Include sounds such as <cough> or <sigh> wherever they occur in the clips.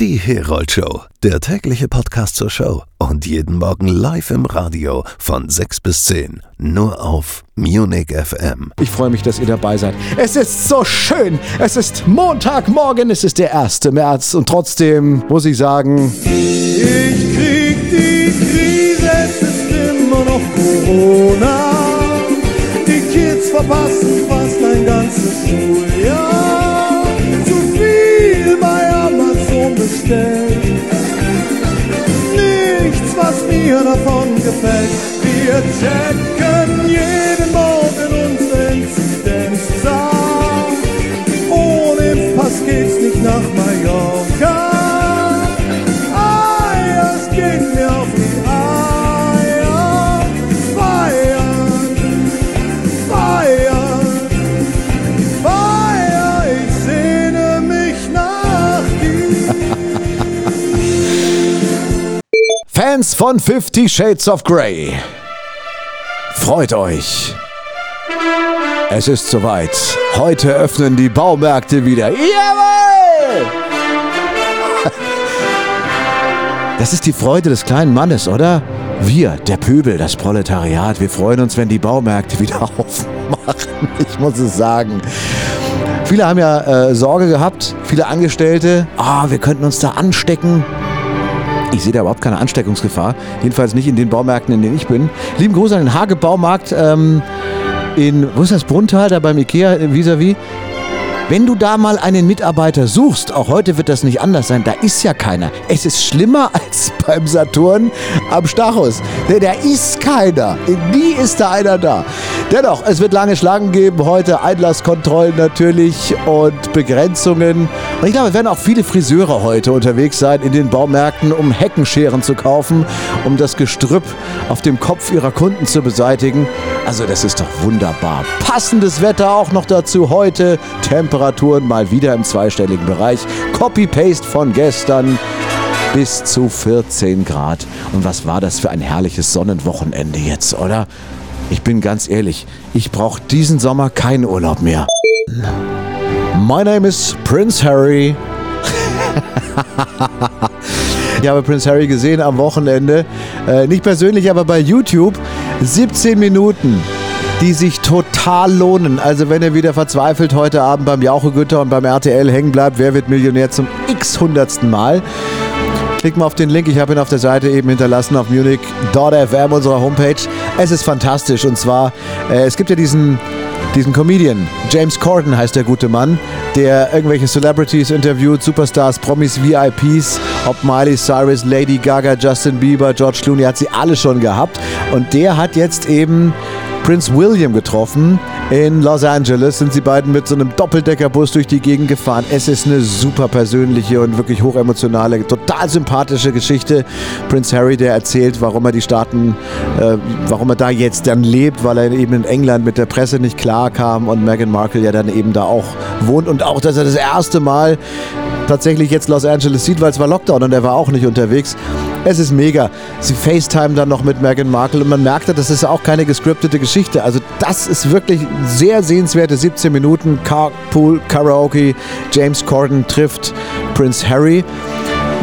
Die Herold Show, der tägliche Podcast zur Show und jeden Morgen live im Radio von 6 bis 10, nur auf Munich FM. Ich freue mich, dass ihr dabei seid. Es ist so schön. Es ist Montagmorgen, es ist der 1. März und trotzdem muss ich sagen, Ich krieg die Krise, es ist immer noch Corona. Die Kids verpassen fast ein ganzes Schuljahr. Mir davon gefällt. Wir checken jeden Morgen unsere Inzidenzzahl. Ohne Impfpass geht's nicht nach Mallorca. Fans von Fifty Shades of Grey, freut euch. Es ist soweit. Heute öffnen die Baumärkte wieder. Jawohl! <laughs> Das ist die Freude des kleinen Mannes, oder? Wir, der Pöbel, das Proletariat, wir freuen uns, wenn die Baumärkte wieder <laughs> aufmachen. Ich muss es sagen. Viele haben ja äh, Sorge gehabt, viele Angestellte. Ah, wir könnten uns da anstecken. Ich sehe da überhaupt keine Ansteckungsgefahr. Jedenfalls nicht in den Baumärkten, in denen ich bin. Lieben Gruß an den Hage-Baumarkt ähm, in, wo ist das, Bruntal, da beim Ikea äh, vis-à-vis. Wenn du da mal einen Mitarbeiter suchst, auch heute wird das nicht anders sein, da ist ja keiner. Es ist schlimmer <laughs> als beim Saturn am Stachus. Denn da ist keiner. Nie ist da einer da. Dennoch, es wird lange Schlangen geben heute, Einlasskontrollen natürlich und Begrenzungen. Und ich glaube, es werden auch viele Friseure heute unterwegs sein in den Baumärkten, um Heckenscheren zu kaufen, um das Gestrüpp auf dem Kopf ihrer Kunden zu beseitigen. Also das ist doch wunderbar. Passendes Wetter auch noch dazu heute. Temperaturen mal wieder im zweistelligen Bereich. Copy-Paste von gestern bis zu 14 Grad. Und was war das für ein herrliches Sonnenwochenende jetzt, oder? Ich bin ganz ehrlich, ich brauche diesen Sommer keinen Urlaub mehr. My name is Prince Harry. <laughs> Ich habe Prince Harry gesehen am Wochenende. Äh, nicht persönlich, aber bei YouTube. 17 Minuten, die sich total lohnen. Also wenn ihr wieder verzweifelt heute Abend beim Jauchegütter und beim RTL hängen bleibt, wer wird Millionär zum x-hundertsten Mal? Klickt mal auf den Link, ich habe ihn auf der Seite eben hinterlassen auf munich.fm, unserer Homepage. Es ist fantastisch und zwar, äh, es gibt ja diesen, diesen Comedian, James Corden heißt der gute Mann, der irgendwelche Celebrities interviewt, Superstars, Promis, VIPs, ob Miley Cyrus, Lady Gaga, Justin Bieber, George Clooney, hat sie alle schon gehabt. Und der hat jetzt eben Prince William getroffen. In Los Angeles sind sie beiden mit so einem Doppeldeckerbus durch die Gegend gefahren. Es ist eine super persönliche und wirklich hochemotionale, total sympathische Geschichte. Prince Harry, der erzählt, warum er die Staaten, äh, warum er da jetzt dann lebt, weil er eben in England mit der Presse nicht klar kam und Meghan Markle ja dann eben da auch wohnt und auch, dass er das erste Mal tatsächlich jetzt Los Angeles sieht, weil es war Lockdown und er war auch nicht unterwegs. Es ist mega. Sie FaceTime dann noch mit Meghan Markle und man merkte, das ist auch keine gescriptete Geschichte. Also das ist wirklich sehr sehenswerte 17 Minuten. Carpool, Karaoke, James Corden trifft Prince Harry.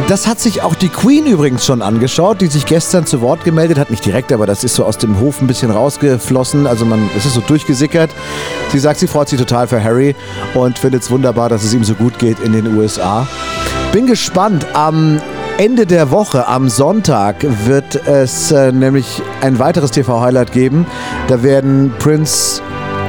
Das hat sich auch die Queen übrigens schon angeschaut, die sich gestern zu Wort gemeldet hat. Nicht direkt, aber das ist so aus dem Hof ein bisschen rausgeflossen. Also man, es ist so durchgesickert. Sie sagt, sie freut sich total für Harry und findet es wunderbar, dass es ihm so gut geht in den USA. Bin gespannt. Am Ende der Woche, am Sonntag, wird es äh, nämlich ein weiteres TV-Highlight geben. Da werden Prince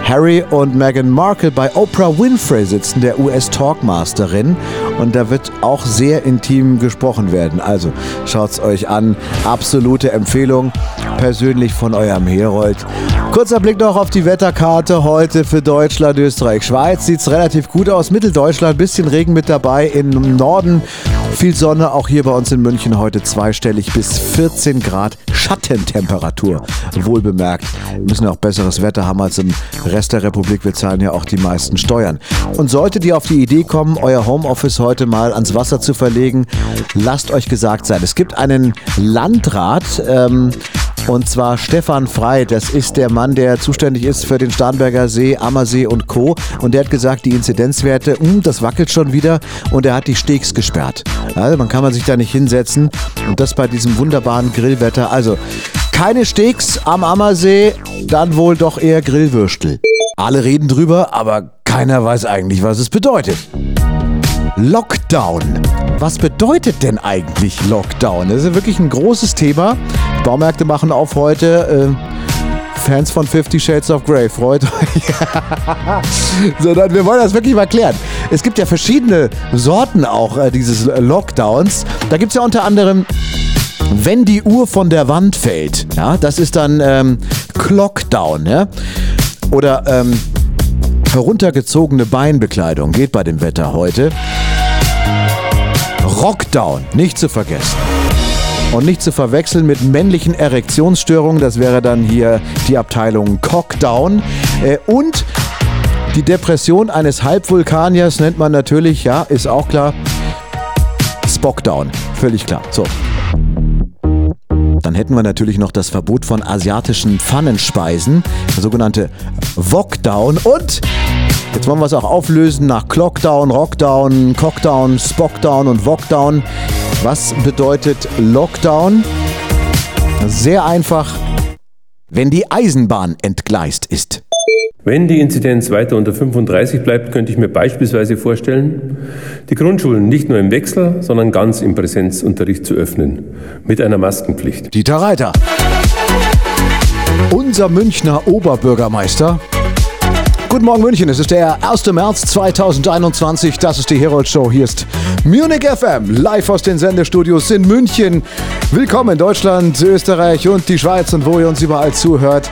Harry und Meghan Markle bei Oprah Winfrey sitzen, der US-Talkmasterin. Und da wird auch sehr intim gesprochen werden. Also schaut's euch an. Absolute Empfehlung. Persönlich von eurem Herold. Kurzer Blick noch auf die Wetterkarte heute für Deutschland, Österreich, Schweiz. Sieht's relativ gut aus. Mitteldeutschland, bisschen Regen mit dabei. Im Norden viel Sonne. Auch hier bei uns in München heute zweistellig bis 14 Grad Schattentemperatur. Wohl bemerkt. Wir müssen auch besseres Wetter haben als im Rest der Republik. Wir zahlen ja auch die meisten Steuern. Und solltet ihr auf die Idee kommen, euer Homeoffice heute mal ans Wasser zu verlegen, lasst euch gesagt sein. Es gibt einen Landrat, ähm, Und zwar Stefan Frei, das ist der Mann, der zuständig ist für den Starnberger See, Ammersee und Co. Und der hat gesagt, die Inzidenzwerte, hm, das wackelt schon wieder und er hat die Steaks gesperrt. Also man kann man sich da nicht hinsetzen und das bei diesem wunderbaren Grillwetter. Also keine Steaks am Ammersee, dann wohl doch eher Grillwürstel. Alle reden drüber, aber keiner weiß eigentlich, was es bedeutet. Lockdown. Was bedeutet denn eigentlich Lockdown? Das ist wirklich ein großes Thema. Baumärkte machen auf heute. Äh, Fans von Fifty Shades of Grey, freut <laughs> euch. Sondern wir wollen das wirklich mal klären. Es gibt ja verschiedene Sorten auch äh, dieses Lockdowns. Da gibt es ja unter anderem wenn die Uhr von der Wand fällt, ja, das ist dann ähm, Clockdown, ja. Oder ähm, heruntergezogene Beinbekleidung geht bei dem Wetter heute. Rockdown, nicht zu vergessen. Und nicht zu verwechseln mit männlichen Erektionsstörungen, das wäre dann hier die Abteilung Cockdown. Äh, und die Depression eines Halbvulkaniers nennt man natürlich, ja, ist auch klar, Spockdown. Völlig klar. So. Dann hätten wir natürlich noch das Verbot von asiatischen Pfannenspeisen, der sogenannte Wokdown. Und jetzt wollen wir es auch auflösen nach Clockdown, Rockdown, Cockdown, Spockdown und Wokdown. Was bedeutet Lockdown? Sehr einfach, wenn die Eisenbahn entgleist ist. Wenn die Inzidenz weiter unter 35 bleibt, könnte ich mir beispielsweise vorstellen, die Grundschulen nicht nur im Wechsel, sondern ganz im Präsenzunterricht zu öffnen, mit einer Maskenpflicht. Dieter Reiter. Unser Münchner Oberbürgermeister Guten Morgen München, es ist der 1. März 2021, das ist die Herold Show, hier ist Munich FM, live aus den Sendestudios in München. Willkommen in Deutschland, Österreich und die Schweiz und wo ihr uns überall zuhört.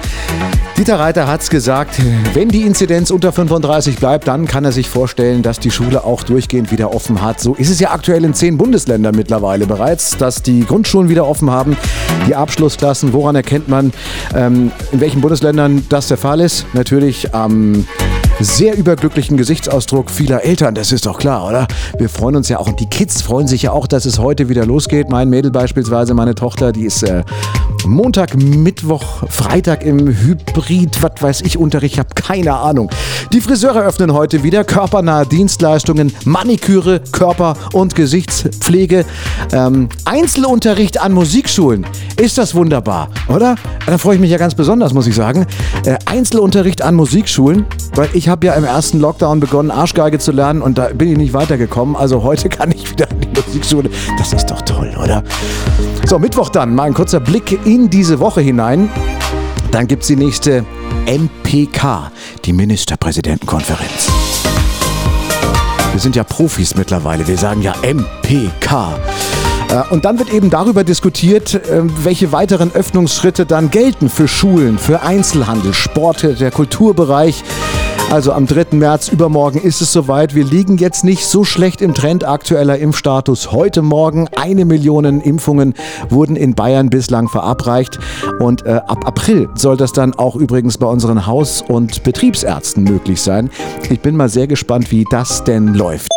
Dieter Reiter hat es gesagt, wenn die Inzidenz unter 35 bleibt, dann kann er sich vorstellen, dass die Schule auch durchgehend wieder offen hat. So ist es ja aktuell in zehn Bundesländern mittlerweile bereits, dass die Grundschulen wieder offen haben, die Abschlussklassen. Woran erkennt man, ähm, in welchen Bundesländern das der Fall ist? Natürlich am sehr überglücklichen Gesichtsausdruck vieler Eltern, das ist doch klar, oder? Wir freuen uns ja auch und die Kids freuen sich ja auch, dass es heute wieder losgeht. Mein Mädel beispielsweise, meine Tochter, die ist äh, Montag, Mittwoch, Freitag im Hybrid, was weiß ich, Unterricht, ich habe keine Ahnung. Die Friseure öffnen heute wieder körpernahe Dienstleistungen, Maniküre, Körper- und Gesichtspflege, ähm, Einzelunterricht an Musikschulen. Ist das wunderbar, oder? Da freue ich mich ja ganz besonders, muss ich sagen. Äh, Einzelunterricht an Musikschulen, weil ich habe ja im ersten Lockdown begonnen, Arschgeige zu lernen und da bin ich nicht weitergekommen. Also heute <laughs> kann ich wieder an die Musikschule. Das ist doch toll, oder? So, Mittwoch dann mal ein kurzer Blick in diese Woche hinein. Dann gibt es die nächste MPK, die Ministerpräsidentenkonferenz. Wir sind ja Profis mittlerweile, wir sagen ja MPK. Äh, und dann wird eben darüber diskutiert, äh, welche weiteren Öffnungsschritte dann gelten für Schulen, für Einzelhandel, Sport, der Kulturbereich. Also am 3. März übermorgen ist es soweit. Wir liegen jetzt nicht so schlecht im Trend aktueller Impfstatus. Heute Morgen eine Million Impfungen wurden in Bayern bislang verabreicht. Und äh, ab April soll das dann auch übrigens bei unseren Haus- und Betriebsärzten möglich sein. Ich bin mal sehr gespannt, wie das denn läuft.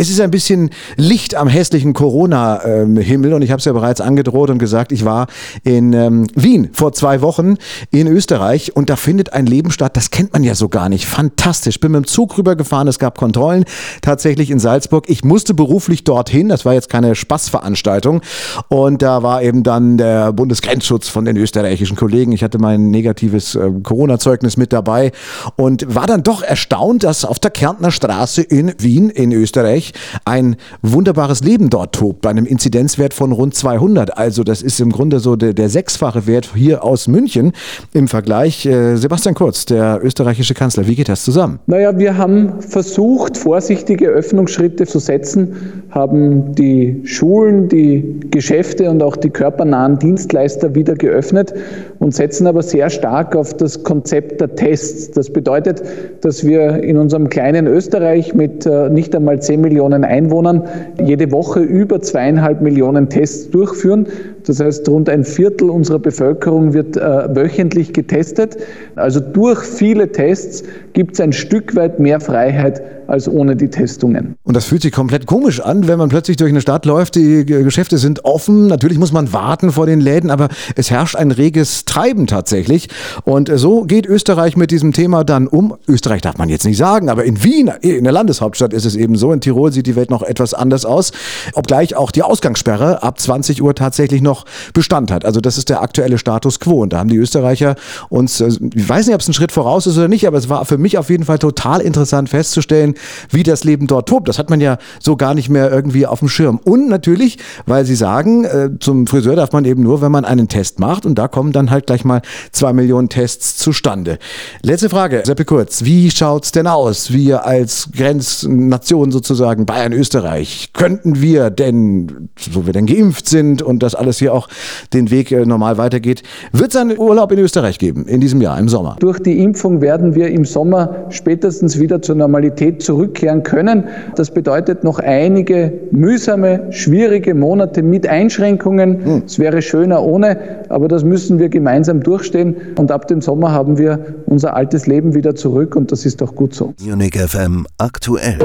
Es ist ein bisschen Licht am hässlichen Corona-Himmel und ich habe es ja bereits angedroht und gesagt, ich war in ähm, Wien vor zwei Wochen in Österreich und da findet ein Leben statt, das kennt man ja so gar nicht. Fantastisch. Bin mit dem Zug rübergefahren, es gab Kontrollen tatsächlich in Salzburg. Ich musste beruflich dorthin, das war jetzt keine Spaßveranstaltung und da war eben dann der Bundesgrenzschutz von den österreichischen Kollegen. Ich hatte mein negatives äh, Corona-Zeugnis mit dabei und war dann doch erstaunt, dass auf der Kärntner Straße in Wien in Österreich ein wunderbares Leben dort tobt, bei einem Inzidenzwert von rund 200. Also das ist im Grunde so der, der sechsfache Wert hier aus München im Vergleich. Äh, Sebastian Kurz, der österreichische Kanzler, wie geht das zusammen? Naja, wir haben versucht, vorsichtige Öffnungsschritte zu setzen, haben die Schulen, die Geschäfte und auch die körpernahen Dienstleister wieder geöffnet und setzen aber sehr stark auf das Konzept der Tests. Das bedeutet, dass wir in unserem kleinen Österreich mit äh, nicht einmal 10 Millionen Millionen Einwohnern jede Woche über zweieinhalb Millionen Tests durchführen, Das heißt, rund ein Viertel unserer Bevölkerung wird äh, wöchentlich getestet. Also durch viele Tests gibt es ein Stück weit mehr Freiheit als ohne die Testungen. Und das fühlt sich komplett komisch an, wenn man plötzlich durch eine Stadt läuft, die Geschäfte sind offen, natürlich muss man warten vor den Läden, aber es herrscht ein reges Treiben tatsächlich. Und so geht Österreich mit diesem Thema dann um. Österreich darf man jetzt nicht sagen, aber in Wien, in der Landeshauptstadt ist es eben so. In Tirol sieht die Welt noch etwas anders aus, obgleich auch die Ausgangssperre ab 20 Uhr tatsächlich noch Bestand hat. Also das ist der aktuelle Status quo. Und da haben die Österreicher uns, äh, ich weiß nicht, ob es ein Schritt voraus ist oder nicht, aber es war für mich auf jeden Fall total interessant festzustellen, wie das Leben dort tobt. Das hat man ja so gar nicht mehr irgendwie auf dem Schirm. Und natürlich, weil sie sagen, äh, zum Friseur darf man eben nur, wenn man einen Test macht. Und da kommen dann halt gleich mal zwei Millionen Tests zustande. Letzte Frage, Seppe Kurz. Wie schaut's denn aus? Wir als Grenznation sozusagen, Bayern, Österreich, könnten wir denn, so wir denn geimpft sind und das alles hier auch den Weg äh, normal weitergeht, wird es einen Urlaub in Österreich geben in diesem Jahr, im Sommer? Durch die Impfung werden wir im Sommer spätestens wieder zur Normalität zurückkehren können. Das bedeutet noch einige mühsame, schwierige Monate mit Einschränkungen. Es wäre schöner ohne, aber das müssen wir gemeinsam durchstehen. Und ab dem Sommer haben wir unser altes Leben wieder zurück und das ist auch gut so. Munich FM aktuell.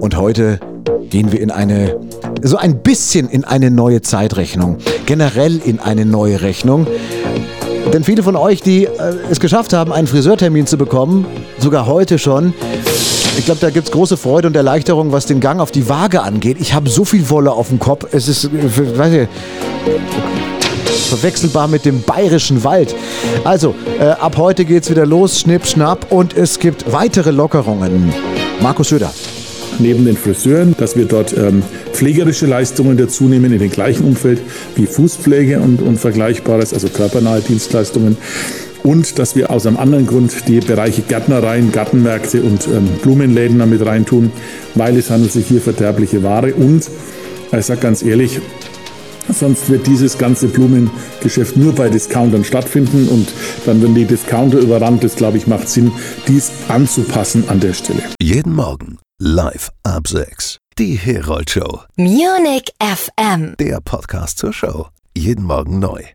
Und heute gehen wir in eine, so ein bisschen in eine neue Zeitrechnung. Generell in eine neue Rechnung. Denn viele von euch, die äh, es geschafft haben, einen Friseurtermin zu bekommen, sogar heute schon, ich glaube, da gibt es große Freude und Erleichterung, was den Gang auf die Waage angeht. Ich habe so viel Wolle auf dem Kopf. Es ist, äh, weiß ich, verwechselbar mit dem bayerischen Wald. Also, äh, ab heute geht's wieder los, schnipp, schnapp und es gibt weitere Lockerungen. Markus Söder. Neben den Friseuren, dass wir dort ähm, pflegerische Leistungen dazu nehmen in dem gleichen Umfeld wie Fußpflege und, und Vergleichbares, also körpernahe Dienstleistungen. Und dass wir aus einem anderen Grund die Bereiche Gärtnereien, Gartenmärkte und ähm, Blumenläden damit reintun, weil es handelt sich hier verderbliche Ware. Und ich sage ganz ehrlich, Sonst wird dieses ganze Blumengeschäft nur bei Discountern stattfinden und dann werden die Discounter überrannt. Das, glaube ich, macht Sinn, dies anzupassen an der Stelle. Jeden Morgen live ab 6. Die Herold Show. Munich FM. Der Podcast zur Show. Jeden Morgen neu.